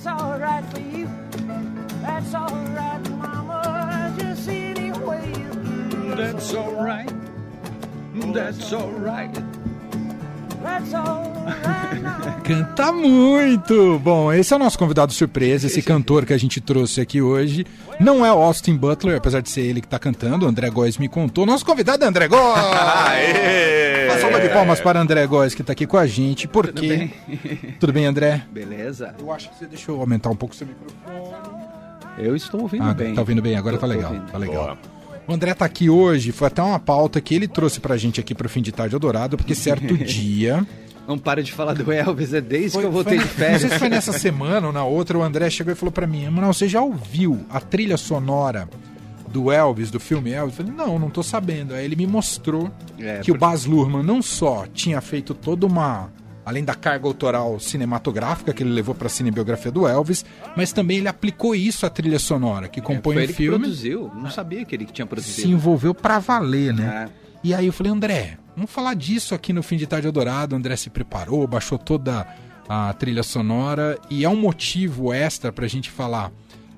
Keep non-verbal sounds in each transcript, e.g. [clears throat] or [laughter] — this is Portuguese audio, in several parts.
That's alright for you. That's alright, mama. Just any way you do. That's alright. That's alright. [laughs] Canta muito! Bom, esse é o nosso convidado surpresa, esse cantor que a gente trouxe aqui hoje. Não é o Austin Butler, apesar de ser ele que tá cantando, o André Góes me contou. Nosso convidado é André Góes! [laughs] Aê! Uma salva de palmas para André Góes que tá aqui com a gente, porque... Tudo bem? Tudo bem, André? Beleza? Eu acho que você deixa eu aumentar um pouco o seu microfone. Eu estou ouvindo Ah, bem. tá ouvindo bem, agora Tô- tá tô legal, ouvindo. tá legal. Boa. O André tá aqui hoje, foi até uma pauta que ele trouxe pra gente aqui pro fim de tarde Eldorado, porque certo [laughs] dia... Não para de falar do Elvis, é desde Foi- que eu voltei foi- de férias. Não sei se foi nessa [laughs] semana ou na outra, o André chegou e falou pra mim, Manoel, você já ouviu a trilha sonora do Elvis, do filme Elvis? Eu falei, não, não tô sabendo. Aí ele me mostrou É, que o porque- Baz Luhrmann não só tinha feito toda uma... Além da carga autoral cinematográfica que ele levou pra cinebiografia do Elvis, mas também ele aplicou isso à trilha sonora, que compõe Foi o ele filme. produziu. Não sabia que ele tinha Se produzido. envolveu pra valer, né? É. E aí eu falei, André, vamos falar disso aqui no Fim de Tarde Eldorado. O André se preparou, baixou toda a trilha sonora e é um motivo extra pra gente falar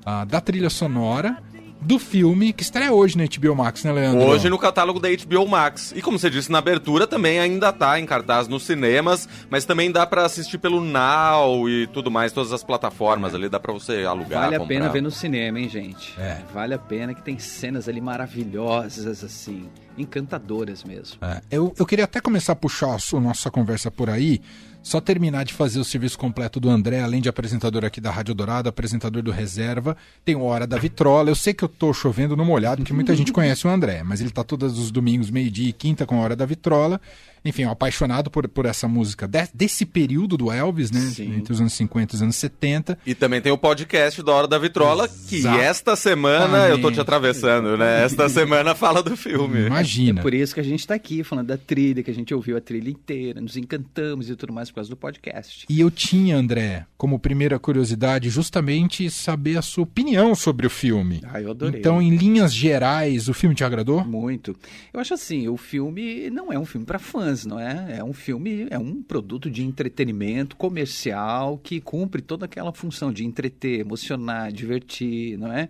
ah, da trilha sonora do filme que estreia hoje na HBO Max, né, Leandro? Hoje no catálogo da HBO Max. E como você disse na abertura, também ainda tá em cartaz nos cinemas, mas também dá pra assistir pelo Now e tudo mais, todas as plataformas ali, dá pra você alugar, Vale a comprar. pena ver no cinema, hein, gente? É. Vale a pena que tem cenas ali maravilhosas, assim, encantadoras mesmo. É, eu, eu queria até começar a puxar a sua- nossa conversa por aí, só terminar de fazer o serviço completo do André, além de apresentador aqui da Rádio Dourado, apresentador do Reserva, tem o Hora da Vitrola. Eu sei que eu tô chovendo no molhado, porque muita gente [laughs] conhece o André, mas ele tá todos os domingos, meio-dia e quinta com a Hora da Vitrola. Enfim, um apaixonado por, por essa música de- desse período do Elvis, né? Sim. Entre os anos 50 e os anos 70. E também tem o podcast da Hora da Vitrola, que esta semana, eu tô te atravessando, né? Esta [laughs] semana fala do filme. Imagina. É por isso que a gente tá aqui falando da trilha, que a gente ouviu a trilha inteira, nos encantamos e tudo mais por causa do podcast. E eu tinha, André, como primeira curiosidade, justamente saber a sua opinião sobre o filme. Ah, eu adorei. Então, em linhas gerais, o filme te agradou? Muito. Eu acho assim, o filme não é um filme para fãs, não é? É um filme, é um produto de entretenimento comercial que cumpre toda aquela função de entreter, emocionar, divertir, não é?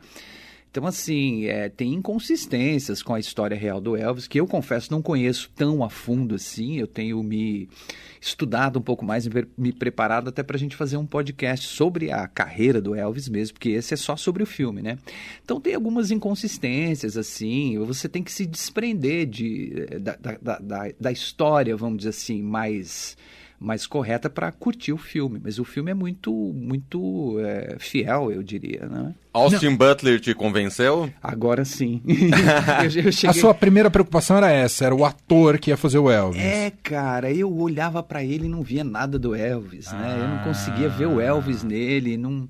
Então, assim, é, tem inconsistências com a história real do Elvis, que eu confesso não conheço tão a fundo assim. Eu tenho me estudado um pouco mais, me pre- me preparado até para a gente fazer um podcast sobre a carreira do Elvis mesmo, porque esse é só sobre o filme, né? Então tem algumas inconsistências, assim, você tem que se desprender de, da, da, da- da, da história, vamos dizer assim, mais mais correta para curtir o filme, mas o filme é muito muito é, fiel, eu diria, né? Austin Butler te convenceu? Agora sim. [laughs] eu, eu A cheguei... sua primeira preocupação era essa, era o ator que ia fazer o Elvis. É, cara, eu olhava pra ele e não via nada do Elvis, né? Eu não conseguia ver o Elvis nele, não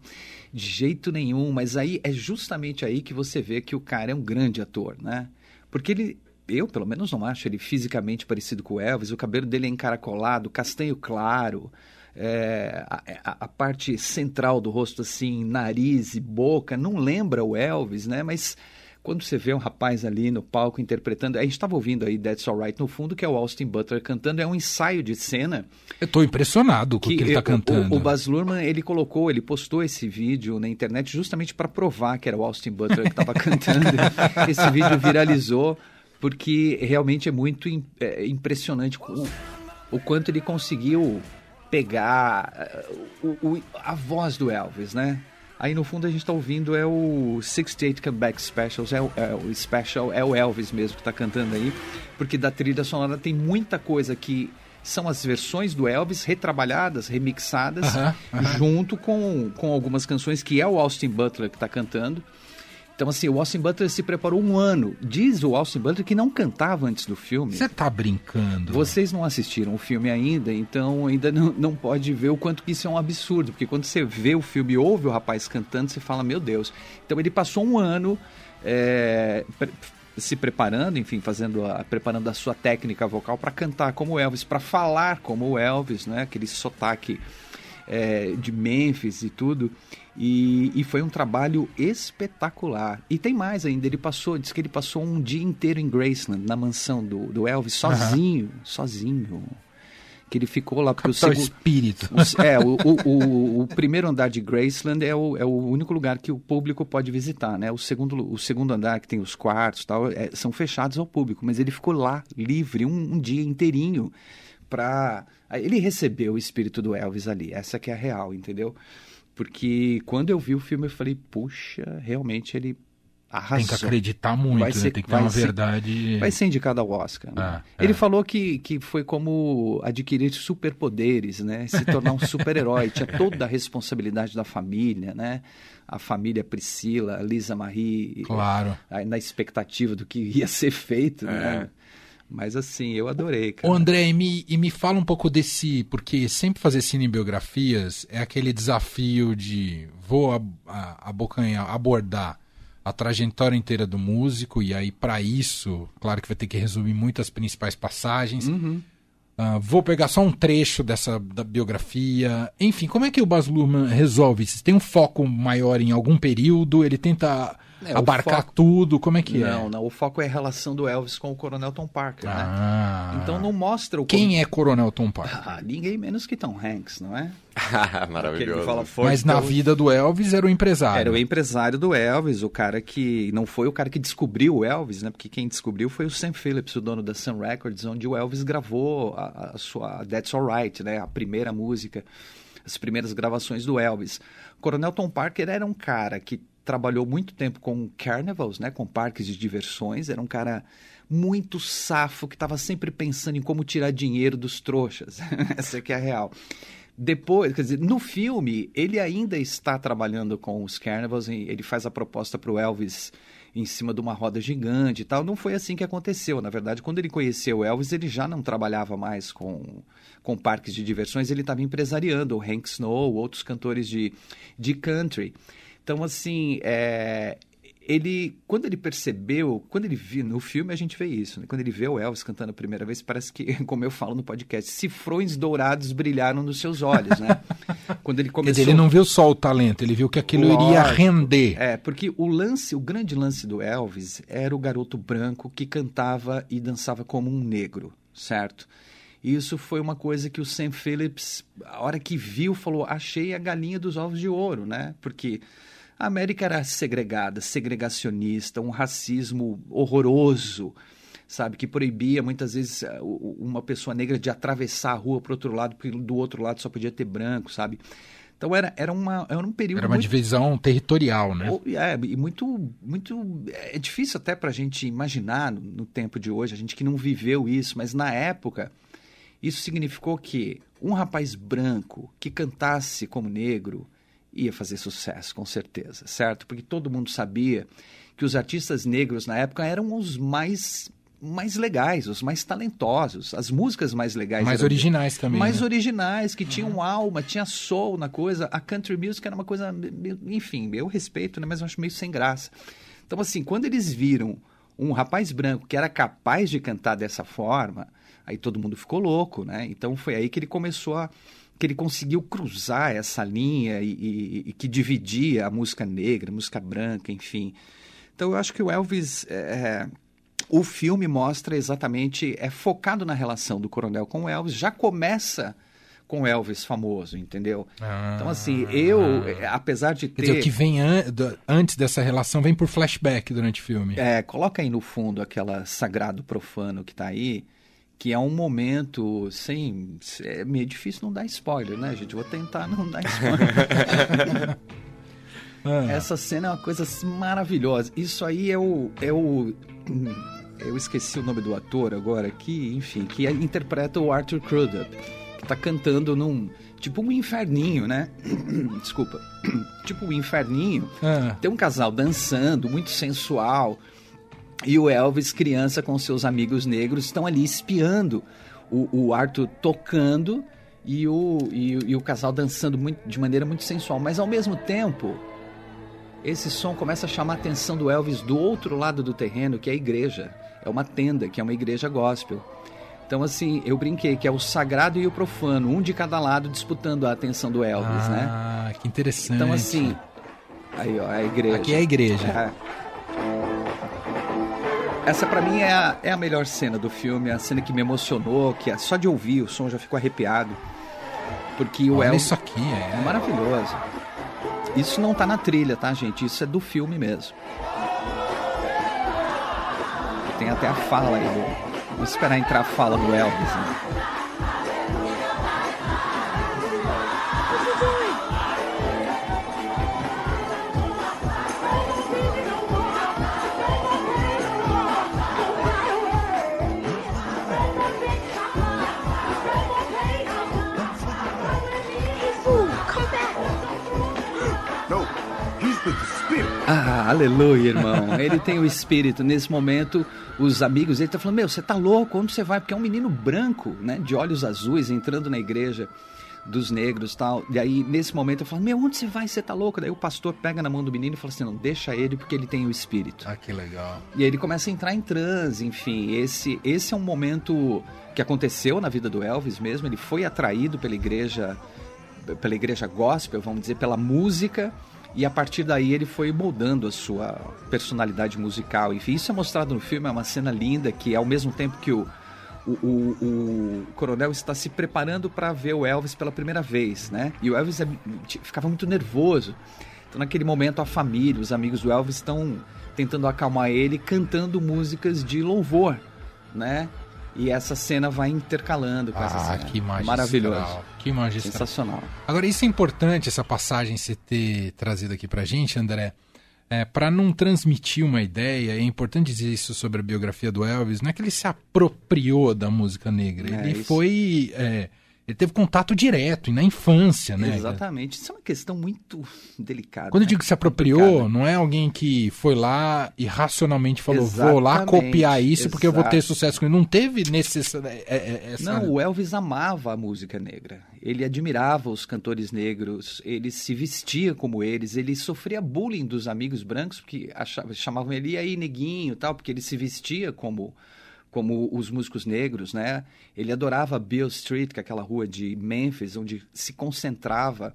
de jeito nenhum, mas aí é justamente aí que você vê que o cara é um grande ator, né? Porque ele eu, pelo menos, não acho ele fisicamente parecido com o Elvis. O cabelo dele é encaracolado, castanho claro. é, a, a- parte central do rosto, assim, nariz e boca, não lembra o Elvis, né? Mas quando você vê um rapaz ali no palco interpretando, a gente estava ouvindo aí That's Alright no fundo, que é o Austin Butler cantando, é um ensaio de cena Eu tô impressionado com o que ele tá o- cantando. O, o Baz Luhrmann, ele colocou, ele postou esse vídeo na internet justamente para provar que era o Austin Butler que estava [laughs] cantando. esse vídeo viralizou porque realmente é muito é, impressionante o, o quanto ele conseguiu pegar eh, o- o- a voz do Elvis, né? Aí no fundo a gente está ouvindo é o 68 Comeback Specials, é o, é o special, é o Elvis mesmo que está cantando aí, porque da trilha sonora tem muita coisa que são as versões do Elvis retrabalhadas, remixadas, Aham, aham. junto com, com algumas canções que é o Austin Butler que está cantando. Então, assim, o Austin Butler se preparou um ano. Diz o Austin Butler que não cantava antes do filme. Você tá brincando. Vocês não assistiram o filme ainda, então ainda não, não pode ver o quanto que isso é um absurdo. Porque quando você vê o filme e ouve o rapaz cantando, você fala, meu Deus. Então ele passou um ano é, pre- se preparando, enfim, fazendo a, preparando a sua técnica vocal para cantar como o Elvis, para falar como o Elvis, né? Aquele sotaque é, de Memphis e tudo. E, e foi um trabalho espetacular. E tem mais ainda, ele passou, diz que ele passou um dia inteiro em Graceland, na mansão do, do Elvis, sozinho, sozinho. que ele ficou lá porque o segundo espírito. o- é, o, o, o, o primeiro andar de Graceland é o, é o único lugar que o público pode visitar, né? O segundo, o segundo andar, que tem os quartos e tal, é, são fechados ao público, mas ele ficou lá, livre, um, um dia inteirinho, para Ele recebeu o espírito do Elvis ali, essa que é a real, entendeu? Porque quando eu vi o filme, eu falei, puxa, realmente ele arrasou. Tem que acreditar muito, Vai né? ser- Tem que ter vai uma ser- verdade. Vai ser indicado ao Oscar. né? Ah, Ele é. falou que, que foi como adquirir superpoderes, né? Se tornar um super-herói. Tinha toda a responsabilidade da família, né? A família Priscila, a Lisa Marie, Claro. aí na expectativa do que ia ser feito, né? Mas assim, eu adorei, cara. Ô André, e me, e me fala um pouco desse, porque sempre fazer cinebiografias é aquele desafio de vou ab- a- abordar a trajetória inteira do músico, e aí para isso, claro que vai ter que resumir muitas principais passagens. Ah, vou pegar só um trecho dessa da biografia. Enfim, como é que o Baz Luhrmann resolve isso? Tem um foco maior em algum período? Ele tenta É, o abarcar foco- tudo? Como é que não, é? não, o foco é a relação do Elvis com o Coronel Tom Parker, né? Ah. Então não mostra o Quem é Coronel Tom Parker? Ah, ninguém menos que Tom Hanks, não é? [laughs] Maravilhoso. Fala Mas na vida do Elvis era o empresário. Era o empresário do Elvis, o cara que não foi o cara que descobriu o Elvis, né? Porque quem descobriu foi o Sam Phillips, o dono da Sun Records, onde o Elvis gravou a, a sua That's Alright, né? A primeira música, as primeiras gravações do Elvis. Coronel Tom Parker era um cara que trabalhou muito tempo com carnivals, né? Com parques de diversões. Era um cara muito safo que estava sempre pensando em como tirar dinheiro dos trouxas. [laughs] Essa que é a real. Depois, quer dizer, no filme, ele ainda está trabalhando com os Carnivals, ele faz a proposta para o Elvis em cima de uma roda gigante e tal. Não foi assim que aconteceu. Na verdade, quando ele conheceu Elvis, ele já não trabalhava mais com, com parques de diversões, ele estava empresariando o Hank Snow, outros cantores de, de country. Então, assim, é, ele, quando ele percebeu, quando ele viu no filme a gente vê isso, né? quando ele vê o Elvis cantando a primeira vez, parece que, [laughs] como eu falo no podcast, cifrões dourados brilharam nos seus olhos, né? [laughs] quando ele começou... ele não viu só o talento, ele viu que aquilo iria Lógico. render. É, porque o lance, o grande lance do Elvis era o garoto branco que cantava e dançava como um negro, certo? E isso foi uma coisa que o Sam Phillips, a hora que viu, falou: achei a galinha dos ovos de ouro, né? Porque a América era segregada, segregacionista, um racismo horroroso, sabe? Que proibia muitas vezes eh, o- o- uma pessoa negra de atravessar a rua para outro lado, porque do outro lado só podia ter branco, sabe? Então era, era, uma, era um período Era uma muito divisão territorial, né? É, e muito, muito. É difícil até para a gente imaginar no, no tempo de hoje, a gente que não viveu isso, mas na época, isso significou que um rapaz branco que cantasse como negro ia fazer sucesso, com certeza, certo? Porque todo mundo sabia que os artistas negros na época eram os mais. Mais legais, os mais talentosos, as músicas mais legais. Mais originais também. mais né? originais, que tinham alma, tinha soul na coisa. A country music era uma coisa, enfim, eu respeito, né, mas eu acho meio sem graça. Então, assim, quando eles viram um rapaz branco que era capaz de cantar dessa forma, aí todo mundo ficou louco, né? Então foi aí que ele começou a que ele conseguiu cruzar essa linha e, e- e que dividia a música negra, a música branca, enfim. Então eu acho que o Elvis é, o filme mostra exatamente, é focado na relação do coronel com o Elvis, já começa com o Elvis famoso, entendeu? Ah. Então, assim, eu, apesar de Quer ter. dizer, o que vem an- antes dessa relação vem por flashback durante o filme. É, coloca aí no fundo aquela sagrado profano que tá aí, que é um momento sem. É meio difícil não dar spoiler, né, gente? Vou tentar não dar spoiler. [laughs] Ah, Essa cena é uma coisa maravilhosa. Isso aí é o. É o eu esqueci o nome do ator agora, que, enfim, que interpreta o Arthur Crudup, que tá cantando num. Tipo um inferninho, né? [clears throat] Desculpa. [clears throat] tipo um inferninho. ah, Tem um casal dançando, muito sensual. E o Elvis, criança com seus amigos negros, estão ali espiando o, o Arthur tocando e o, e, e o casal dançando muito, de maneira muito sensual. Mas ao mesmo tempo, esse som começa a chamar a atenção do Elvis do outro lado do terreno, que é a igreja. É uma tenda, que é uma igreja gospel. Então, assim, eu brinquei que é o sagrado e o profano, um de cada lado disputando a atenção do Elvis, né? ah, que interessante. Então, assim, aí, ó, a igreja. Aqui é a igreja. É. Essa pra mim é a, é a melhor cena do filme, a cena que me emocionou, que é só de ouvir o som já fico arrepiado. Porque o Olha Elvis isso aqui, é é. maravilhoso. Isso não tá na trilha, tá, gente? Isso é do filme mesmo. Tem até a fala aí. Vamos esperar entrar a fala do Elvis. Né? Aleluia, irmão. Ele tem o espírito. Nesse momento, os amigos, ele tá falando: Meu, você tá louco? Onde você vai? Porque é um menino branco, né? De olhos azuis, entrando na igreja dos negros tal. E aí, nesse momento, eu falo: Meu, onde você vai? Você tá louco? Daí o pastor pega na mão do menino e fala assim: Não, deixa ele porque ele tem o espírito. Ah, que legal. E aí ele começa a entrar em transe, enfim. Esse, esse é um momento que aconteceu na vida do Elvis mesmo. Ele foi atraído pela igreja, pela igreja gospel, vamos dizer, pela música. E a partir daí ele foi moldando a sua personalidade musical. Enfim, isso é mostrado no filme, é uma cena linda que ao mesmo tempo que o, o, o, o coronel está se preparando para ver o Elvis pela primeira vez, né? E o Elvis é- ficava muito nervoso. Então, naquele momento, a família, os amigos do Elvis estão tentando acalmar ele, cantando músicas de louvor, né? E essa cena vai intercalando com essa Ah, cena. que magistral. Maravilhoso. Que magistral. Sensacional. Agora, isso é importante, essa passagem você ter trazido aqui pra gente, André. É, para não transmitir uma ideia, é importante dizer isso sobre a biografia do Elvis, não é que ele se apropriou da música negra, É, ele isso. foi. é, ele teve contato direto, e na infância, né? Exatamente. Isso é uma questão muito delicada. Quando eu digo que se apropriou, Complicada. não é alguém que foi lá e racionalmente falou, vou lá Exatamente, copiar isso porque eu vou ter exato. sucesso com ele. Não teve necessidade. essa... Não, o Elvis amava a música negra. Ele admirava os cantores negros, ele se vestia como eles, ele sofria bullying dos amigos brancos, que achavam, chamavam ele "E aí, neguinho, tal, porque ele se vestia como como os músicos negros, né? Ele adorava Beale Street, que é aquela rua de Memphis, onde se concentrava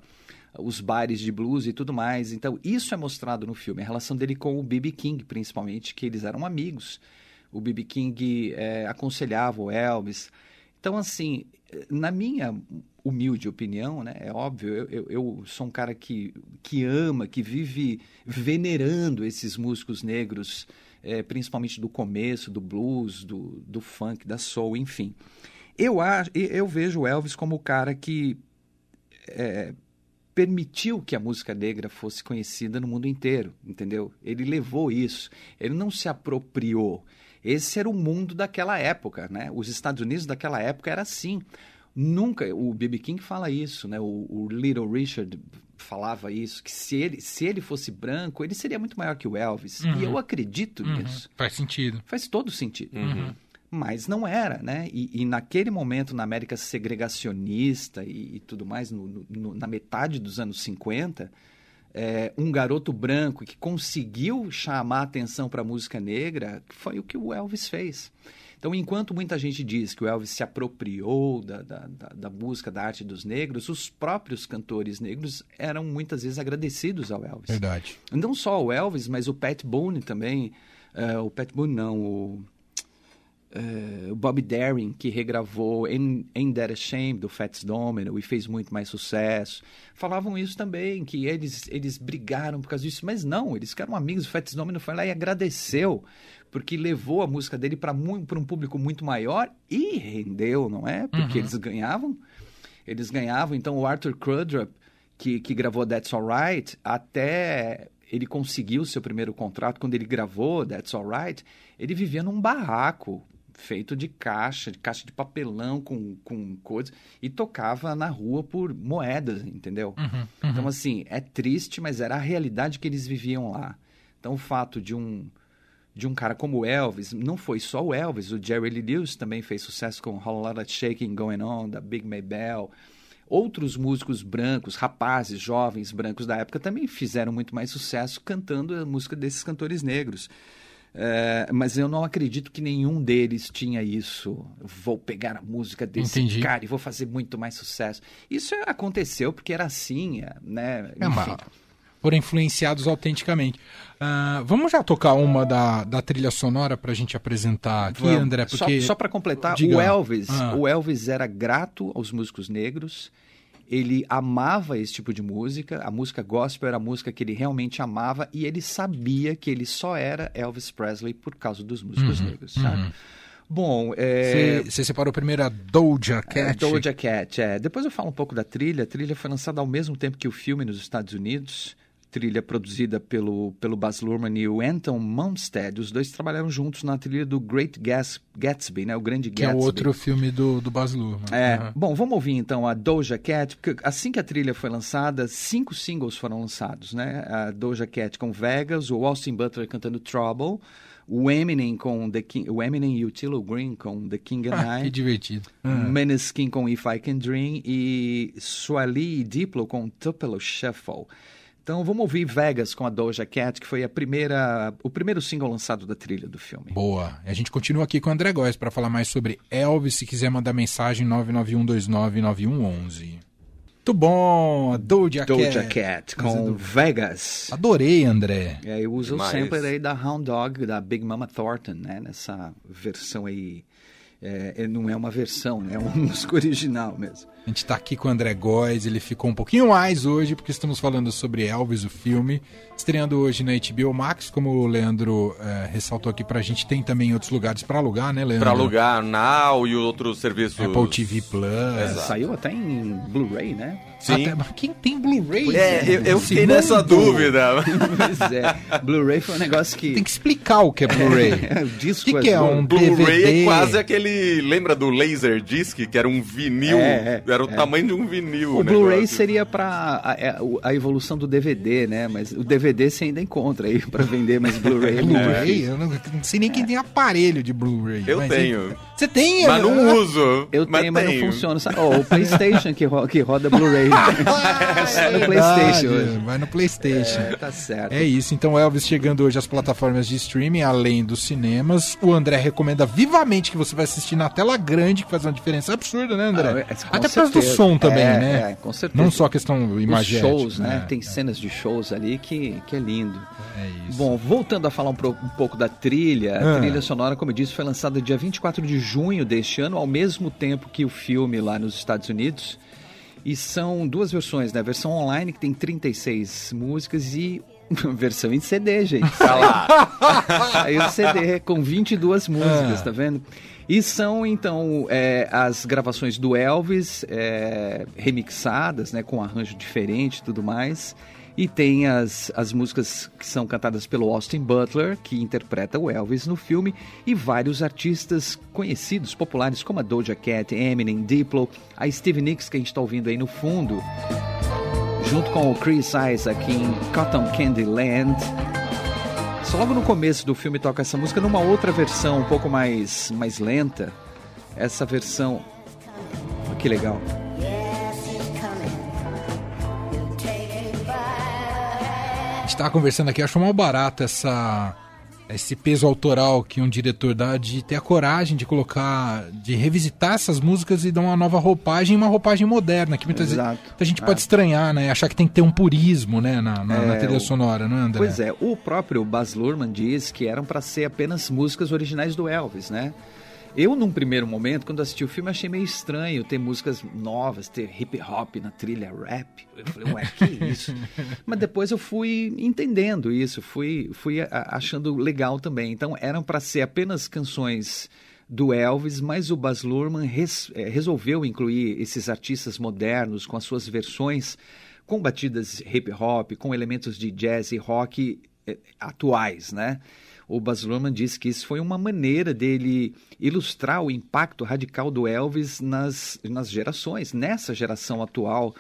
os bares de blues e tudo mais. Então, isso é mostrado no filme, a relação dele com o B.B. King, principalmente, que eles eram amigos. O B.B. King eh, aconselhava o Elvis. Então, assim, na minha humilde opinião, né, é óbvio, eu, eu, eu sou um cara que, que ama, que vive venerando esses músicos negros, eh, principalmente do começo, do blues, do, do funk, da soul, enfim. Eu, acho, eu vejo o Elvis como o cara que eh, permitiu que a música negra fosse conhecida no mundo inteiro, entendeu? Ele levou isso, ele não se apropriou. Esse era o mundo daquela época, né? Os Estados Unidos daquela época era assim. Nunca, o B.B. King fala isso, né? O, o Little Richard falava isso, que se ele, se ele fosse branco, ele seria muito maior que o Elvis. E eu acredito Uhum, nisso. Faz sentido. Faz todo sentido. Uhum. Mas não era, né? E, e naquele momento, na América segregacionista e, e tudo mais, no- no- na metade dos anos 50, é, um garoto branco que conseguiu chamar atenção para a música negra foi o que o Elvis fez. Então, enquanto muita gente diz que o Elvis se apropriou da, da, da, da música, da arte dos negros, os próprios cantores negros eram muitas vezes agradecidos ao Elvis. Verdade. Não só o Elvis, mas o Pat Boone também. eh, o Pat Boone não, o, o Bob Darin, que regravou Ain't, That a Shame, do Fats Domino, e fez muito mais sucesso. Falavam isso também, que eles, eles brigaram por causa disso. Mas não, eles ficaram amigos. O Fats Domino foi lá e agradeceu, porque levou a música dele para um público muito maior e rendeu, não é? Porque eles ganhavam. Eles ganhavam. Então, o Arthur Crudup, que, que gravou That's Alright, até ele conseguiu o seu primeiro contrato, quando ele gravou That's Alright, ele vivia num barraco feito de caixa, de caixa de papelão com, com coisas, e tocava na rua por moedas, entendeu? Então, assim, é triste, mas era a realidade que eles viviam lá. Então, o fato de um de um cara como o Elvis, não foi só o Elvis, o Jerry Lee Lewis também fez sucesso com Whole Lotta Shaking Going On, da Big Maybell. Outros músicos brancos, rapazes, jovens brancos da época também fizeram muito mais sucesso cantando a música desses cantores negros. É, mas eu não acredito que nenhum deles tinha isso. Vou pegar a música desse Entendi. cara e vou fazer muito mais sucesso. Isso aconteceu porque era assim, é, né? É, Enfim. foram influenciados autenticamente. Ah, vamos já tocar uma da, da trilha sonora pra gente apresentar aqui, Vamos. André? Só- Porque... Só, para completar, Diga. o Elvis, Ah. o Elvis era grato aos músicos negros. Ele amava esse tipo de música. A música gospel era a música que ele realmente amava e ele sabia que ele só era Elvis Presley por causa dos músicos Uhum, negros, sabe? Bom, é, Você você separou primeiro a Doja Cat. é, Doja Cat, é. Depois eu falo um pouco da trilha. A trilha foi lançada ao mesmo tempo que o filme nos Estados Unidos. Trilha produzida pelo, pelo Baz Luhrmann e o Anton Mumstead. Os dois trabalharam juntos na trilha do Great Gas- Gatsby, né? O Grande Que é Gatsby. outro filme do, do Baz Luhrmann. É, Aham. bom, vamos ouvir então a Doja Cat, porque assim que a trilha foi lançada, cinco singles foram lançados, né? A Doja Cat com Vegas, o Austin Butler cantando Trouble, o Eminem com The King, o Eminem e o Tilo Green com The King and Ah, que I, divertido. Meneskin com If I Can Dream e Swali e Diplo com Tupelo Shuffle. Então vamos ouvir Vegas com a Doja Cat, que foi a primeira, o primeiro single lançado da trilha do filme. Boa. A gente continua aqui com o André Góes para falar mais sobre Elvis. Se quiser mandar mensagem, 991299111. Muito bom, a Doja, Doja Cat. Cat é com do- Vegas. Adorei, André. E aí usa Demais. o sampler aí da Hound Dog, da Big Mama Thornton, né? Nessa versão aí. É, é- não é uma versão, né? É uma [laughs] música original mesmo. A gente tá aqui com o André Góes, ele ficou um pouquinho mais hoje, porque estamos falando sobre Elvis, o filme, estreando hoje na HBO Max, como o Leandro eh, ressaltou aqui pra gente, tem também outros lugares pra alugar, né, Leandro? Pra alugar Now e outros serviços. Apple TV Plus. Exato. Saiu até em Blu-ray, né? Sim. Até- mas quem tem Blu-ray? É, eu, eu fiquei nessa mundo? dúvida. [laughs] [laughs] pois é. Blu-ray foi um negócio que. Tem que explicar o que é Blu-ray. É, o O disco que, que é um Blu-ray é quase aquele. Lembra do Laserdisc, que era um vinil? É, é, era o tamanho de um vinil. O Blu-ray negócio. seria para a, é, a evolução do DVD, né? Mas o DVD você ainda encontra aí [laughs] para vender, mas Blu-ray é muito Blu-ray? Eu não, não sei nem quem tem aparelho de Blu-ray. Eu mas- tenho. Você tem? Mas né? não uso. Eu tenho, mas tenho. não funciona. sabe? Ó, o PlayStation que, ro- que roda Blu-ray. Ah, Só é no PlayStation hoje. Vai no PlayStation. É, tá certo. É isso, então Elvis chegando hoje às plataformas de streaming, além dos cinemas. O André recomenda vivamente que você vai assistir na tela grande, que faz uma diferença absurda, né, André? Ah, é, Até por causa do som também, É, né? é, com certeza. Não só a questão Os imagética. shows, né? É, Tem cenas de shows ali que, que é lindo. É isso. Bom, voltando a falar um, pro- um pouco da trilha, Ah. a trilha sonora, como eu disse, foi lançada dia 24 de junho deste ano, ao mesmo tempo que o filme lá nos Estados Unidos. E são duas versões, né? A versão online, que tem 36 músicas, e [laughs] versão em CD, gente. [laughs] Aí o CD com 22 músicas, tá vendo? E são, então, é, as gravações do Elvis é, remixadas, né? Com arranjo diferente e tudo mais. E tem as, as músicas que são cantadas pelo Austin Butler, que interpreta o Elvis no filme, e vários artistas conhecidos, populares, como a Doja Cat, Eminem, Diplo, a Stevie Nicks, que a gente está ouvindo aí no fundo, junto com o Chris Isaac em Cotton Candy Land. Só logo no começo do filme toca essa música numa outra versão, um pouco mais, mais lenta. Essa versão. Olha que legal. A gente tava conversando aqui, acho mal barato essa, esse peso autoral que um diretor dá de ter a coragem de colocar, de revisitar essas músicas e dar uma nova roupagem, uma roupagem moderna, que muitas Exato. vezes a gente pode estranhar, né? Achar que tem que ter um purismo, né, na, na, na É, trilha o- sonora, não é, André? Pois é, o próprio Baz Luhrmann diz que eram para ser apenas músicas originais do Elvis, né? Eu, num primeiro momento, quando assisti o filme, achei meio estranho ter músicas novas, ter hip hop na trilha, rap. Eu falei, ué, que isso? [laughs] Mas depois eu fui entendendo isso, fui, fui achando legal também. Então, eram para ser apenas canções do Elvis, mas o Baz Luhrmann res- eh, resolveu incluir esses artistas modernos com as suas versões com batidas hip hop, com elementos de jazz e rock eh, atuais, né? O Baz Luhrmann disse que isso foi uma maneira dele ilustrar o impacto radical do Elvis nas, nas gerações, nessa geração atual,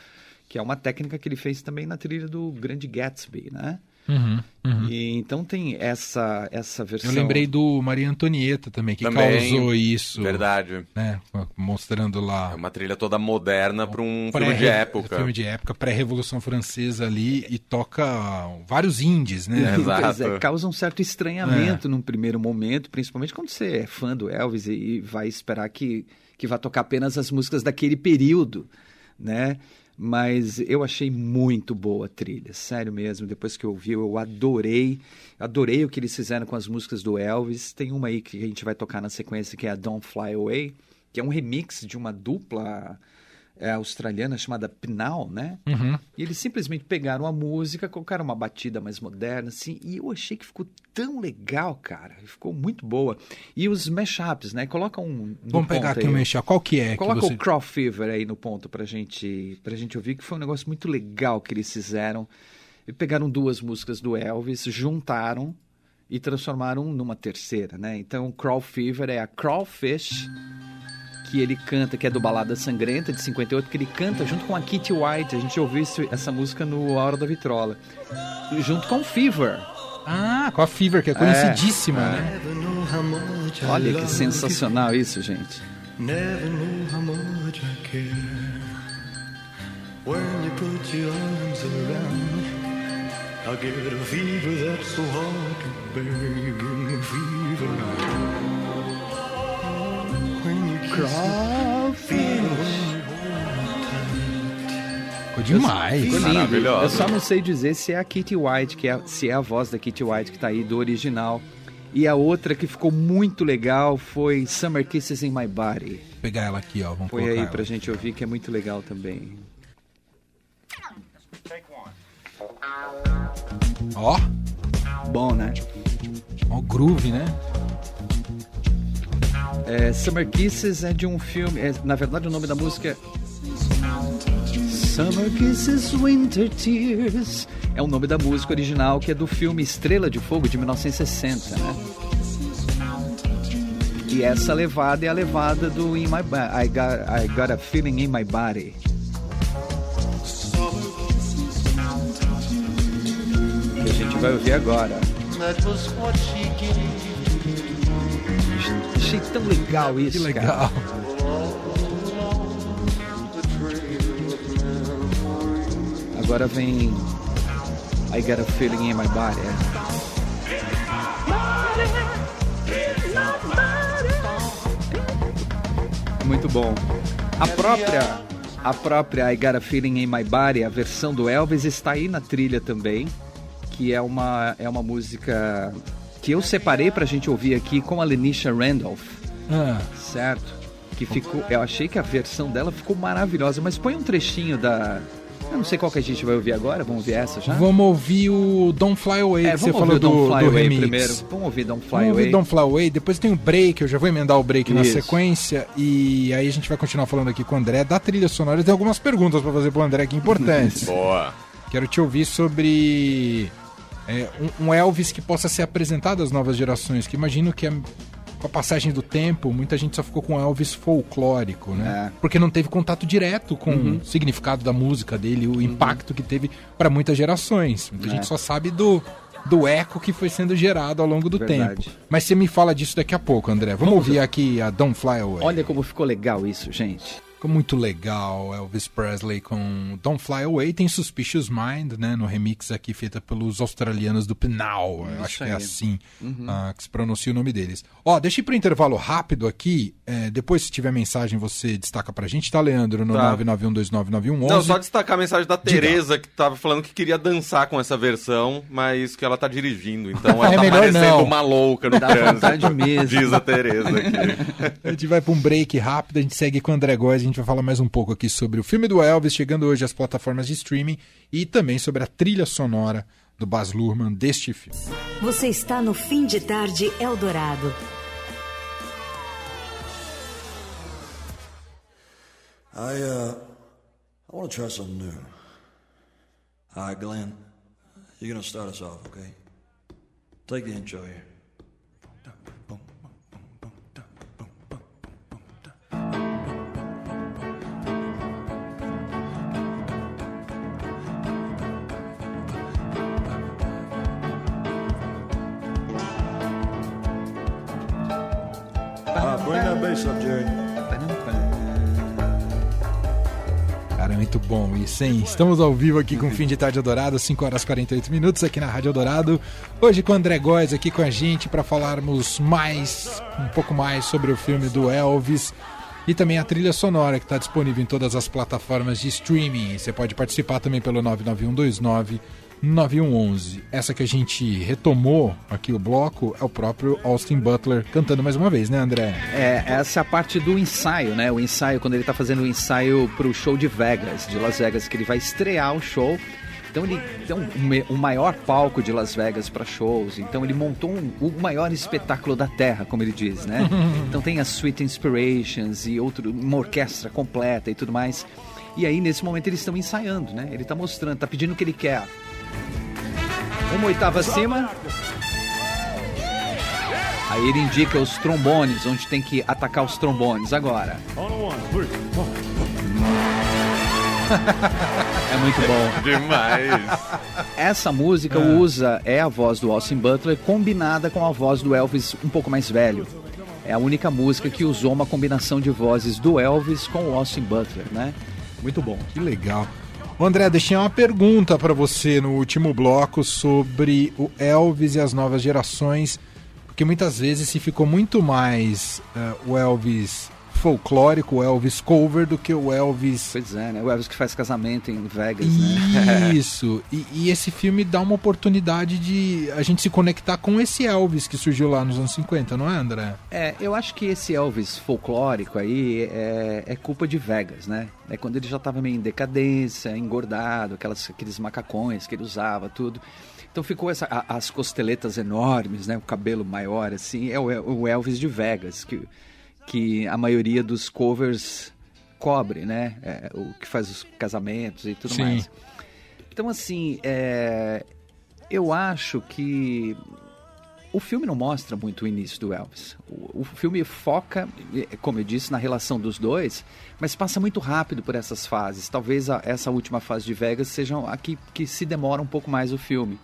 que é uma técnica que ele fez também na trilha do Grande Gatsby, né? Uhum, uhum. E então tem essa essa versão. Eu lembrei do Maria Antonieta também, que Também, causou isso. Verdade. Né? Mostrando lá. É uma trilha toda moderna para um pré- filme de época. Filme de época, pré-revolução francesa ali, e toca vários indies, né? É, exato. Pois é, causa um certo estranhamento num primeiro momento, principalmente quando você é fã do Elvis e, e vai esperar que, que vá tocar apenas as músicas daquele período, né? Mas eu achei muito boa a trilha, sério mesmo. Depois que eu ouvi, eu adorei. Adorei o que eles fizeram com as músicas do Elvis. Tem uma aí que a gente vai tocar na sequência que é a Don't Fly Away, que é um remix de uma dupla é, australiana chamada Pinal, né? Uhum. E eles simplesmente pegaram a música, colocaram uma batida mais moderna, assim, e eu achei que ficou tão legal, cara. Ficou muito boa. E os mashups, né? Coloca um. Vamos pegar aqui aí. um mexer. Qual que é Coloca que você... o Craw Fever aí no ponto pra gente, pra gente ouvir, que foi um negócio muito legal que eles fizeram. E pegaram duas músicas do Elvis, juntaram e transformaram numa terceira, né? Então, Crawl Fever é a Crawfish, que ele canta, que é do Balada Sangrenta, de 58, que ele canta junto com a Kitty White. A gente ouviu isso- essa música no Hora da Vitrola. Junto com o Fever. Ah, com a Fever, que é conhecidíssima, né? Olha que sensacional isso, gente. Never knew how much I care when you put your arms around me. I get a fever that's so hard to me fever when you kiss Ficou demais. Ficou lindo. Maravilhosa. Eu só não sei dizer se é a Kitty White, que é, se é a voz da Kitty White que tá aí do original. E a outra que ficou muito legal foi Summer Kisses in My Body. Vou pegar ela aqui, ó. Vamos Foi colocar aí ela. pra gente ouvir que é muito legal também. Ó, Bom, né? O groove, né? É, Summer Kisses é de um filme. é, na verdade, o nome da música é. Summer Kisses, Winter Tears. É o nome da música original, que é do filme Estrela de Fogo de 1960, né? E essa levada é a levada do In My I got, I got a Feeling in My Body. Que a gente vai ouvir agora. That was what she gave. Achei tão legal isso, Que cara. legal. Agora vem I Got a Feeling in My Body. é. Muito bom. A própria a própria I Got a Feeling in My Body, a versão do Elvis está aí na trilha também, que é uma é uma música que eu separei pra gente ouvir aqui com a Lenisha Randolph, Ah, certo? Que ficou, eu achei que a versão dela ficou maravilhosa, mas põe um trechinho da eu não sei qual que a gente vai ouvir agora, vamos ouvir essa já? vamos ouvir o Don't Fly Away, É, que você vamos falou ouvir o Don't do, Fly do Away remix. primeiro. Vamos ouvir Don't Fly Vamos Away. ouvir Don't Fly Away, depois tem o break, eu já vou emendar o break na Isso. sequência, e aí a gente vai continuar falando aqui com o André da trilha sonora. Tem algumas perguntas pra fazer pro André aqui importantes. [laughs] Boa. Quero te ouvir sobre é, um, um Elvis que possa ser apresentado às novas gerações, que imagino que a- com a passagem do tempo, muita gente só ficou com Elvis folclórico, né? É. Porque não teve contato direto com o significado da música dele, o impacto que teve para muitas gerações. Muita É. gente só sabe do, do eco que foi sendo gerado ao longo do Verdade. tempo. Mas você me fala disso daqui a pouco, André. Vamos, ouvir aqui a Don't Fly Away. Olha como ficou legal isso, gente. Ficou muito legal Elvis Presley com Don't Fly Away. Tem Suspicious Mind, né? No remix aqui feita pelos australianos do Pinal. Acho que é aí. Uhum. assim ah, que se pronuncia o nome deles. Ó, deixa ir pro intervalo rápido aqui. É, depois, se tiver mensagem, você destaca pra gente, tá, Leandro? No Tá. 991299111. Não, só destacar a mensagem da Diga. Tereza, que tava falando que queria dançar com essa versão, mas que ela tá dirigindo, então [laughs] ela É tá parecendo não. uma louca no Dá trânsito. vontade mesmo. Diz a Tereza aqui. [laughs] A gente vai pra um break rápido, a gente segue com o André Góes, a gente vai falar mais um pouco aqui sobre o filme do Elvis, chegando hoje às plataformas de streaming, e também sobre a trilha sonora do Baz Luhrmann deste filme. Você está no Fim de Tarde Eldorado. I, uh, I want to try something new. All right, Glenn, you're going to start us off, okay? Take the intro here. Cara, é muito bom isso, hein? Estamos ao vivo aqui com o Fim de Tarde Eldorado, 5 horas e 48 minutos aqui na Rádio Eldorado. Hoje com o André Góes aqui com a gente para falarmos mais, um pouco mais sobre o filme do Elvis. E também a trilha sonora que está disponível em todas as plataformas de streaming. Você pode participar também pelo 99129 9111. Essa que a gente retomou aqui o bloco é o próprio Austin Butler cantando mais uma vez, né, André? É, essa é a parte do ensaio, né? O ensaio, quando ele tá fazendo o ensaio pro show de Vegas, de Las Vegas, que ele vai estrear o show. Então ele tem um, um maior palco de Las Vegas para shows. Então ele montou um, o maior espetáculo da Terra, como ele diz, né? [laughs] Então tem as Sweet Inspirations e outro, uma orquestra completa e tudo mais. E aí nesse momento eles estão ensaiando, né? Ele tá mostrando, tá pedindo o que ele quer. Uma oitava acima. Aí ele indica os trombones, onde tem que atacar os trombones agora. [laughs] É muito bom. Demais. Essa música usa é a voz do Austin Butler combinada com a voz do Elvis um pouco mais velho. É a única música que usou uma combinação de vozes do Elvis com o Austin Butler, né? Muito bom. Que legal. André, deixei uma pergunta para você no último bloco sobre o Elvis e as novas gerações, porque muitas vezes se ficou muito mais eh, o Elvis folclórico, o Elvis cover, do que o Elvis Pois é, né? O Elvis que faz casamento em Vegas, né? [laughs] Isso. E, e esse filme dá uma oportunidade de a gente se conectar com esse Elvis que surgiu lá nos anos 50, não é, André? É, eu acho que esse Elvis folclórico aí é, é culpa de Vegas, né? É quando ele já estava meio em decadência, engordado, aquelas, aqueles macacões que ele usava, tudo. Então ficou essa, a- as costeletas enormes, né? O cabelo maior, assim. É o, El- o Elvis de Vegas, que, que a maioria dos covers cobre, né? É, o que faz os casamentos e tudo Sim. mais. Então, assim, é, eu acho que o filme não mostra muito o início do Elvis. O, o filme foca, eh, como eu disse, na relação dos dois, mas passa muito rápido por essas fases. Talvez a- essa última fase de Vegas seja a que, que se demora um pouco mais o filme.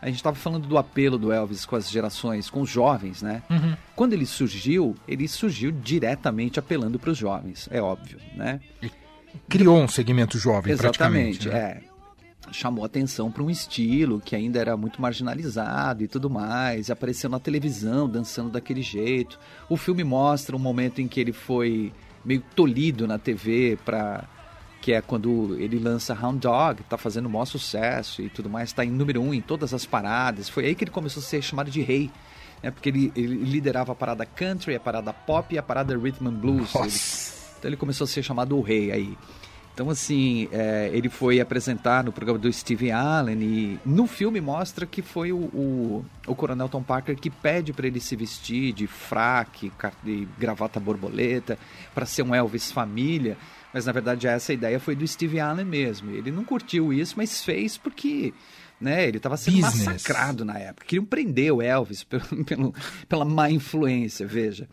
A gente estava falando do apelo do Elvis com as gerações, com os jovens, né? Quando ele surgiu, ele surgiu diretamente apelando para os jovens, é óbvio, né? Criou um segmento jovem, Exatamente, praticamente. né? é. Chamou atenção para um estilo que ainda era muito marginalizado e tudo mais. Apareceu na televisão dançando daquele jeito. O filme mostra um momento em que ele foi meio tolhido na TV para que é quando ele lança Hound Dog, tá fazendo o maior sucesso e tudo mais, tá em número um em todas as paradas. Foi aí que ele começou a ser chamado de rei, né? Porque ele, ele liderava a parada country, a parada pop e a parada rhythm and blues. Ele- então ele começou a ser chamado o rei aí. Então, assim, é, ele foi apresentar no programa do Steve Allen e no filme mostra que foi o, o, o Coronel Tom Parker que pede para ele se vestir de fraque, de gravata borboleta, para ser um Elvis família. Mas, na verdade, essa ideia foi do Steve Allen mesmo. Ele não curtiu isso, mas fez porque... Né, ele estava sendo Business. massacrado na época. Queriam prender o Elvis [laughs] pelo, pelo- pela má influência, veja.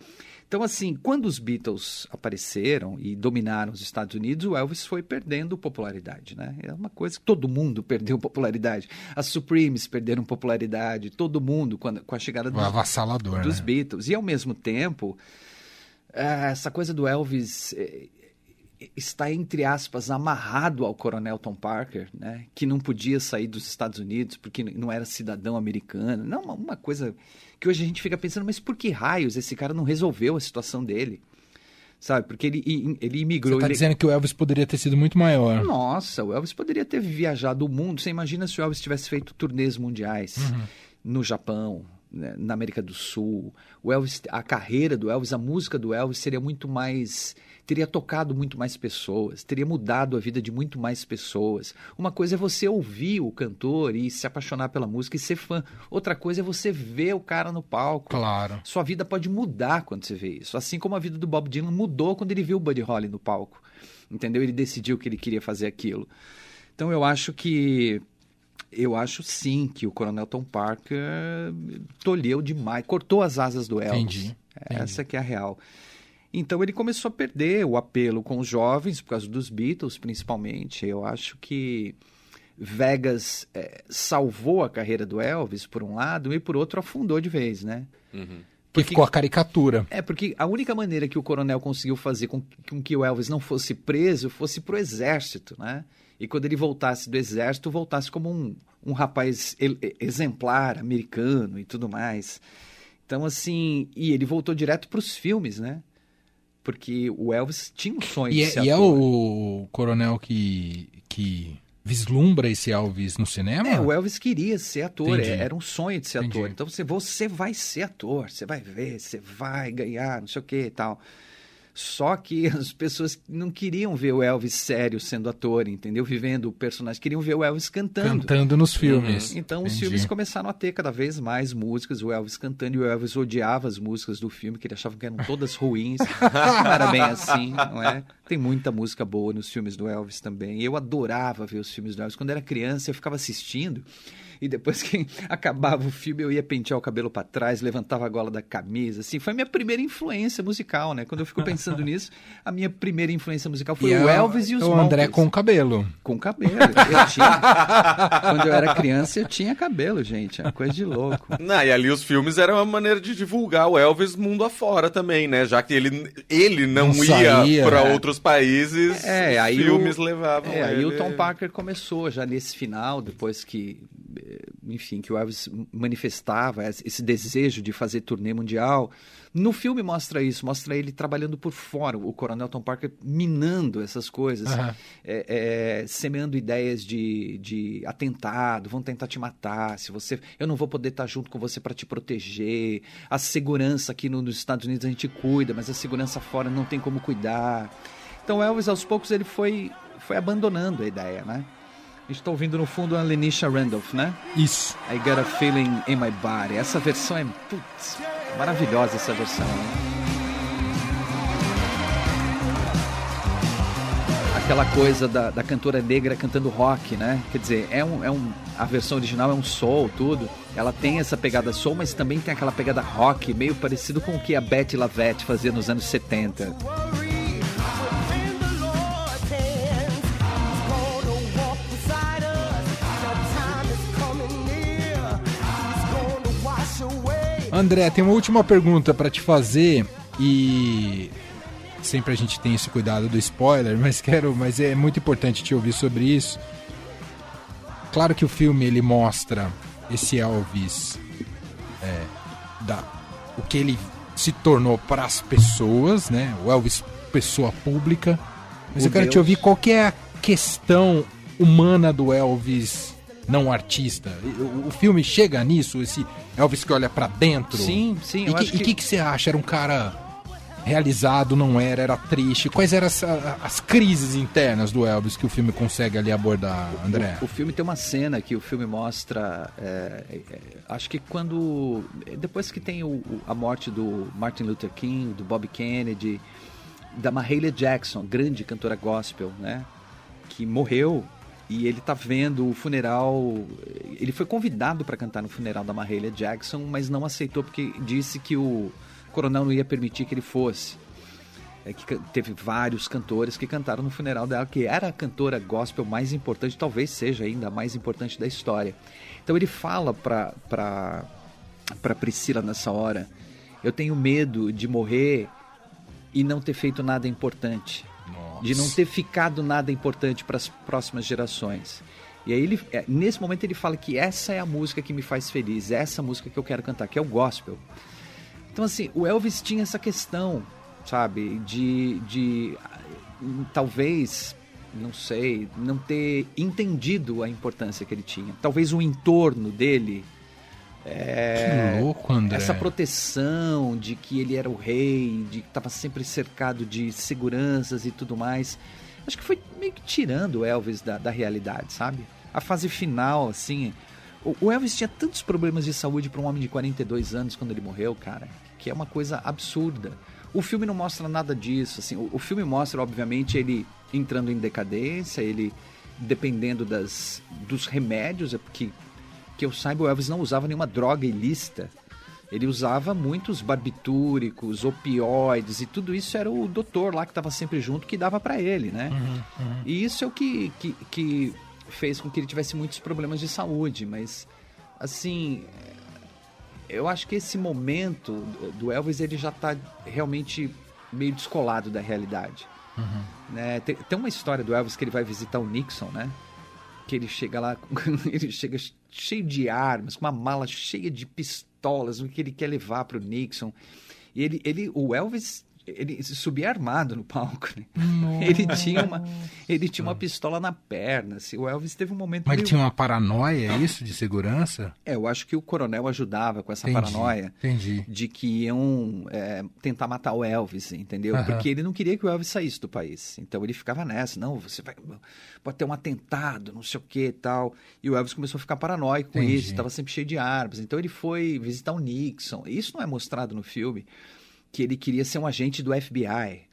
Então, assim, quando os Beatles apareceram e dominaram os Estados Unidos, o Elvis foi perdendo popularidade, né? É uma coisa que todo mundo perdeu popularidade. As Supremes perderam popularidade, todo mundo quando, com a chegada dos, avassalador, dos né? Beatles. E, ao mesmo tempo, ah, essa coisa do Elvis eh, está, entre aspas, amarrado ao Coronel Tom Parker, né? Que não podia sair dos Estados Unidos porque não era cidadão americano. Não, uma, uma coisa que hoje a gente fica pensando, mas por que raios esse cara não resolveu a situação dele? Sabe? Porque ele, ele Você imigrou... tá ele... dizendo que o Elvis poderia ter sido muito maior. Nossa, o Elvis poderia ter viajado o mundo. Você imagina se o Elvis tivesse feito turnês mundiais no Japão, né, na América do Sul. O Elvis, a carreira do Elvis, a música do Elvis seria muito mais teria tocado muito mais pessoas, teria mudado a vida de muito mais pessoas. Uma coisa é você ouvir o cantor e se apaixonar pela música e ser fã. Outra coisa é você ver o cara no palco. Claro. Sua vida pode mudar quando você vê isso. Assim como a vida do Bob Dylan mudou quando ele viu o Buddy Holly no palco. Entendeu? Ele decidiu que ele queria fazer aquilo. Então eu acho que. Eu acho sim que o Coronel Tom Parker tolheu demais, cortou as asas do Elvis. Entendi, Essa que é a real. Então ele começou a perder o apelo com os jovens, por causa dos Beatles, principalmente. Eu acho que Vegas eh, salvou a carreira do Elvis, por um lado, e por outro afundou de vez, né? Que ficou a caricatura. É, porque a única maneira que o coronel conseguiu fazer com, com que o Elvis não fosse preso fosse pro exército, né? E quando ele voltasse do exército, voltasse como um, um rapaz exemplar, americano e tudo mais. Então, assim, e ele voltou direto pros filmes, né? porque o Elvis tinha um sonho E de é, ser e é ator. o coronel que, que vislumbra esse Elvis no cinema? É, o Elvis queria ser ator, Entendi. é- era um sonho de ser Entendi. ator. Então você, você vai ser ator, você vai ver, você vai ganhar, não sei o que e tal. Só que [laughs] as pessoas não queriam ver o Elvis sério sendo ator, entendeu? Vivendo o personagem, queriam ver o Elvis cantando. Cantando nos filmes. Então os Entendi. filmes começaram a ter cada vez mais músicas, o Elvis cantando, e o Elvis odiava as músicas do filme, que ele achava que eram todas ruins. [laughs] não era bem assim, não é? Tem muita música boa nos filmes do Elvis também. Eu adorava ver os filmes do Elvis. Quando era criança, eu ficava assistindo. E depois que [laughs] acabava o filme, eu ia pentear o cabelo para trás, levantava a gola da camisa. Assim, foi a minha primeira influência musical, né? Quando eu fico pensando [laughs] nisso, a minha primeira influência musical foi E o Elvis e os O André com cabelo. Com cabelo. Eu tinha... [laughs] Quando eu era criança, eu tinha cabelo, gente. É uma coisa de louco. Não, e ali os filmes eram uma maneira de divulgar o Elvis mundo afora também, né? Já que ele, ele não, Não ia pra né? outros países, É, aí filmes o, levavam é, aí ele. o Tom Parker começou já nesse final, depois que, enfim, que o Elvis manifestava esse desejo de fazer turnê mundial. No filme mostra isso, mostra ele trabalhando por fora, o Coronel Tom Parker minando essas coisas, Aham. é, é, semeando ideias de, de atentado, vão tentar te matar, se você, eu não vou poder estar junto com você para te proteger, a segurança aqui no- nos Estados Unidos a gente cuida, mas a segurança fora não tem como cuidar. Então Elvis, aos poucos, ele foi, foi abandonando a ideia, né? Tá ouvindo no fundo a Lenisha Randolph, né? Isso. I Got a Feeling in My Body. Essa versão é, putz, maravilhosa essa versão, né? Aquela coisa da, da cantora negra cantando rock, né? Quer dizer, é um, é um, a versão original é um soul, tudo. Ela tem essa pegada soul, mas também tem aquela pegada rock, meio parecido com o que a Betty Lavette fazia nos anos 70. André, tem uma última pergunta pra te fazer e sempre a gente tem esse cuidado do spoiler, [laughs] mas quero, mas é muito importante te ouvir sobre isso. Claro que o filme ele mostra esse Elvis é, da o que ele se tornou para as pessoas, né? O Elvis pessoa pública. Mas O eu quero te Deus. ouvir qual que é a questão humana do Elvis não artista. O, o filme chega nisso, esse Elvis que olha pra dentro. Sim, sim, E e o que- que, que você acha? Era um cara realizado, não era? Era triste? Quais eram as, as crises internas do Elvis que o filme consegue ali abordar, André? O, o filme tem uma cena que o filme mostra. é, é, acho que quando. Depois que tem o- o- a morte do Martin Luther King, do Bob Kennedy, da Mahalia Jackson, grande cantora gospel, né? Que morreu. E ele tá vendo o funeral. Ele foi convidado para cantar no funeral da Mahalia Jackson, mas não aceitou porque disse que o coronel não ia permitir que ele fosse é que teve vários cantores que cantaram no funeral dela, que era a cantora gospel mais importante, talvez seja ainda a mais importante da história. Então ele fala pra, pra, pra Priscila nessa hora: Eu tenho medo de morrer e não ter feito nada importante. De não ter ficado nada importante para as próximas gerações. E aí ele, é, nesse momento ele fala que essa é a música que me faz feliz, é essa música que eu quero cantar, que é o gospel. Então, assim, o Elvis tinha essa questão, sabe, de, de talvez, não sei, não ter entendido a importância que ele tinha. Talvez o entorno dele. É, Que louco, André. Essa proteção de que ele era o rei, de que estava sempre cercado de seguranças e tudo mais. Acho que foi meio que tirando o Elvis da, da realidade, sabe? A fase final, assim. O, o Elvis tinha tantos problemas de saúde para um homem de 42 anos quando ele morreu, cara, que é uma coisa absurda. O filme não mostra nada disso, assim. O, o filme mostra, obviamente, ele entrando em decadência, ele dependendo das, dos remédios, é porque que eu saiba, o Elvis não usava nenhuma droga ilícita. Ele usava muitos barbitúricos, opioides e tudo isso era o doutor lá que estava sempre junto que dava para ele, né? E isso é o que, que, que fez com que ele tivesse muitos problemas de saúde, mas assim, eu acho que esse momento do Elvis ele já está realmente meio descolado da realidade. Né? Tem, tem uma história do Elvis que ele vai visitar o Nixon, né? Que ele chega lá, [laughs] ele chega cheio de armas, com uma mala cheia de pistolas, o que ele quer levar para o Nixon. E ele, ele, o Elvis ele subia armado no palco, né? Ele tinha uma, ele tinha uma pistola na perna. Assim, o Elvis teve um momento. Mas ele meio- tinha uma paranoia, é isso, de segurança? É, eu acho que o coronel ajudava com essa Entendi, paranoia entendi. de que iam é, tentar matar o Elvis, entendeu? Porque ele não queria que o Elvis saísse do país. Então ele ficava nessa, não, você vai pode ter um atentado, não sei o que e tal. E o Elvis começou a ficar paranoico com Entendi. isso, estava sempre cheio de armas. Então ele foi visitar o Nixon. Isso não é mostrado no filme, que ele queria ser um agente do FBI.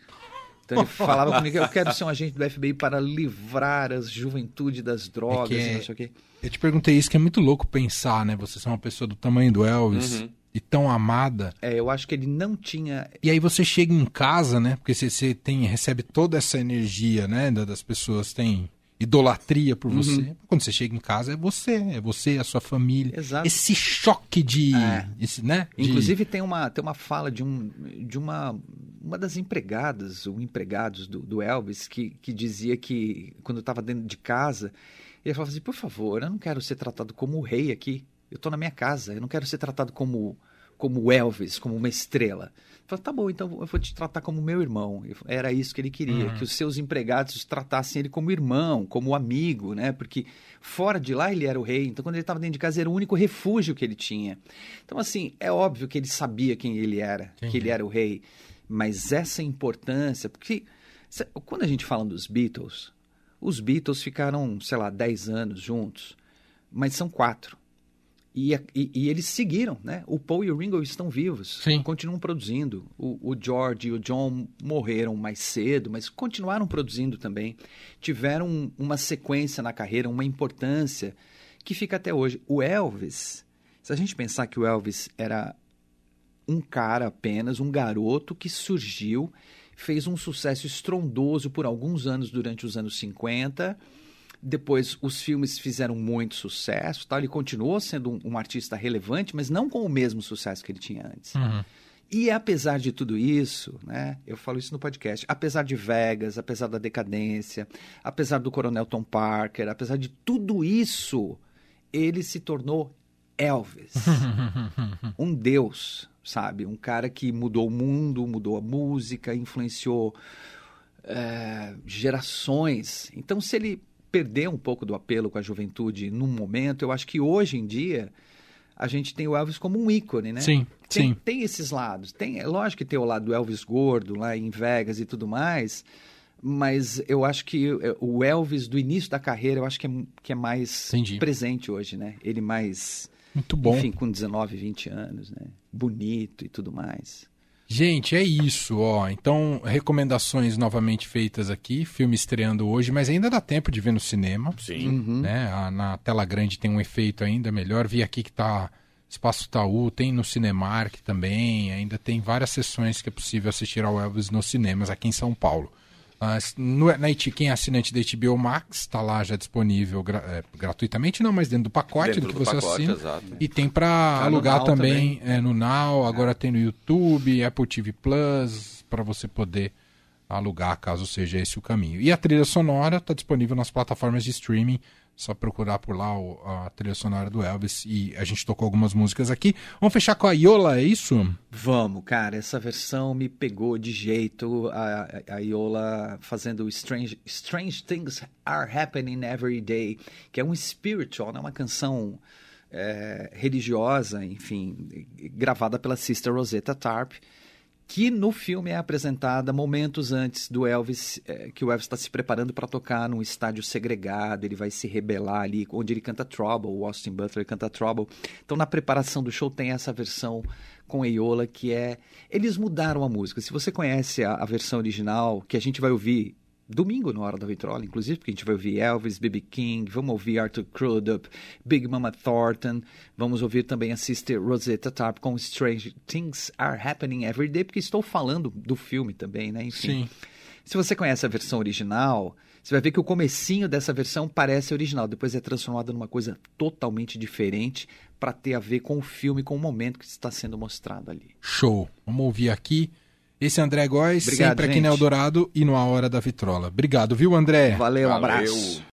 Então ele falava comigo, eu quero ser um agente do FBI para livrar a juventude das drogas que e é- não sei o quê. Eu te perguntei isso, que é muito louco pensar, né? Você ser uma pessoa do tamanho do Elvis e tão amada. É, eu acho que ele não tinha E aí você chega em casa, né? Porque você, você tem, recebe toda essa energia, né? da- Das pessoas têm idolatria por Uhum. você. Quando você chega em casa, é você, é você, a sua família. Exato. Esse choque de. É. Esse, né? de- Inclusive tem uma, tem uma fala de, um, de uma, uma das empregadas ou empregados do, do Elvis que, que dizia que quando estava dentro de casa, ele falava assim, por favor, eu não quero ser tratado como o rei aqui. Eu estou na minha casa, eu não quero ser tratado como como Elvis, como uma estrela. Falei, tá bom, então eu vou te tratar como meu irmão. Era isso que ele queria, que os seus empregados tratassem ele como irmão, como amigo, né? Porque fora de lá ele era o rei, então quando ele estava dentro de casa era o único refúgio que ele tinha. Então, assim, é óbvio que ele sabia quem ele era, que ele era o rei, mas essa importância, porque quando a gente fala dos Beatles, os Beatles ficaram, sei lá, 10 anos juntos, mas são quatro. E, e- e eles seguiram, né? O Paul e o Ringo estão vivos, Sim. continuam produzindo. O, o George e o John morreram mais cedo, mas continuaram produzindo também. Tiveram uma sequência na carreira, uma importância que fica até hoje. O Elvis, se a gente pensar que o Elvis era um cara apenas, um garoto que surgiu, fez um sucesso estrondoso por alguns anos durante os anos 50. Depois os filmes fizeram muito sucesso, tal. ele continuou sendo um, um artista relevante, mas não com o mesmo sucesso que ele tinha antes. E apesar de tudo isso, né, eu falo isso no podcast, apesar de Vegas, apesar da decadência, apesar do Coronel Tom Parker, apesar de tudo isso, ele se tornou Elvis. [laughs] um deus, sabe? Um cara que mudou o mundo, mudou a música, influenciou é, gerações. Então, se ele perder um pouco do apelo com a juventude num momento, eu acho que hoje em dia a gente tem o Elvis como um ícone, né? Sim, tem, sim. tem esses lados. Tem, é lógico que tem o lado do Elvis gordo lá em Vegas e tudo mais, mas eu acho que eh, o Elvis do início da carreira, eu acho que é, que é mais Entendi. presente hoje, né? Ele mais, Muito bom. enfim, com 19, 20 anos, né? Bonito e tudo mais. Gente, é isso, ó. Então, recomendações novamente feitas aqui, filme estreando hoje, mas ainda dá tempo de ver no cinema. Sim. Né? A- na tela grande tem um efeito ainda melhor. Vi aqui que tá Espaço Taú, tem no Cinemark também, ainda tem várias sessões que é possível assistir ao Elvis nos cinemas aqui em São Paulo. Ah, no, na, IT quem é assinante da HBO Max, está lá já disponível gra- é, gratuitamente, não, mas dentro do pacote Dentro do que do você pacote, assina. exato. E tem para no alugar Now também, é, no Now, agora tem no YouTube, Apple TV Plus, para você poder alugar, caso seja esse o caminho. E a trilha sonora está disponível nas plataformas de streaming, só procurar por lá o- a trilha sonora do Elvis e a gente tocou algumas músicas aqui. Vamos fechar com a Iola, é isso? Vamos, cara, essa versão me pegou de jeito. A, a Iola fazendo Strange, Strange Things Are Happening Every Day, que é um spiritual, né? uma canção é, religiosa, enfim, gravada pela Sister Rosetta Tarp, que no filme é apresentada momentos antes do Elvis, eh, que o Elvis está se preparando para tocar num estádio segregado, ele vai se rebelar ali, onde ele canta Trouble, o Austin Butler canta Trouble. Então na preparação do show tem essa versão com Eiola que é... Eles mudaram a música. Se você conhece a, a versão original, que a gente vai ouvir domingo na Hora da Vitrola, inclusive, porque a gente vai ouvir Elvis, B.B. King, vamos ouvir Arthur Crudup, Big Mama Thornton, vamos ouvir também a Sister Rosetta Tarp com Strange Things Are Happening Every Day, porque estou falando do filme também, né? Enfim. Sim. Se você conhece a versão original, você vai ver que o comecinho dessa versão parece original, depois é transformado numa coisa totalmente diferente para ter a ver com o filme, com o momento que está sendo mostrado ali. Show. Vamos ouvir aqui. Esse é André Góes, Obrigado, sempre aqui gente. no Eldorado e no A Hora da Vitrola. Obrigado, viu, André? Valeu, um Valeu. abraço.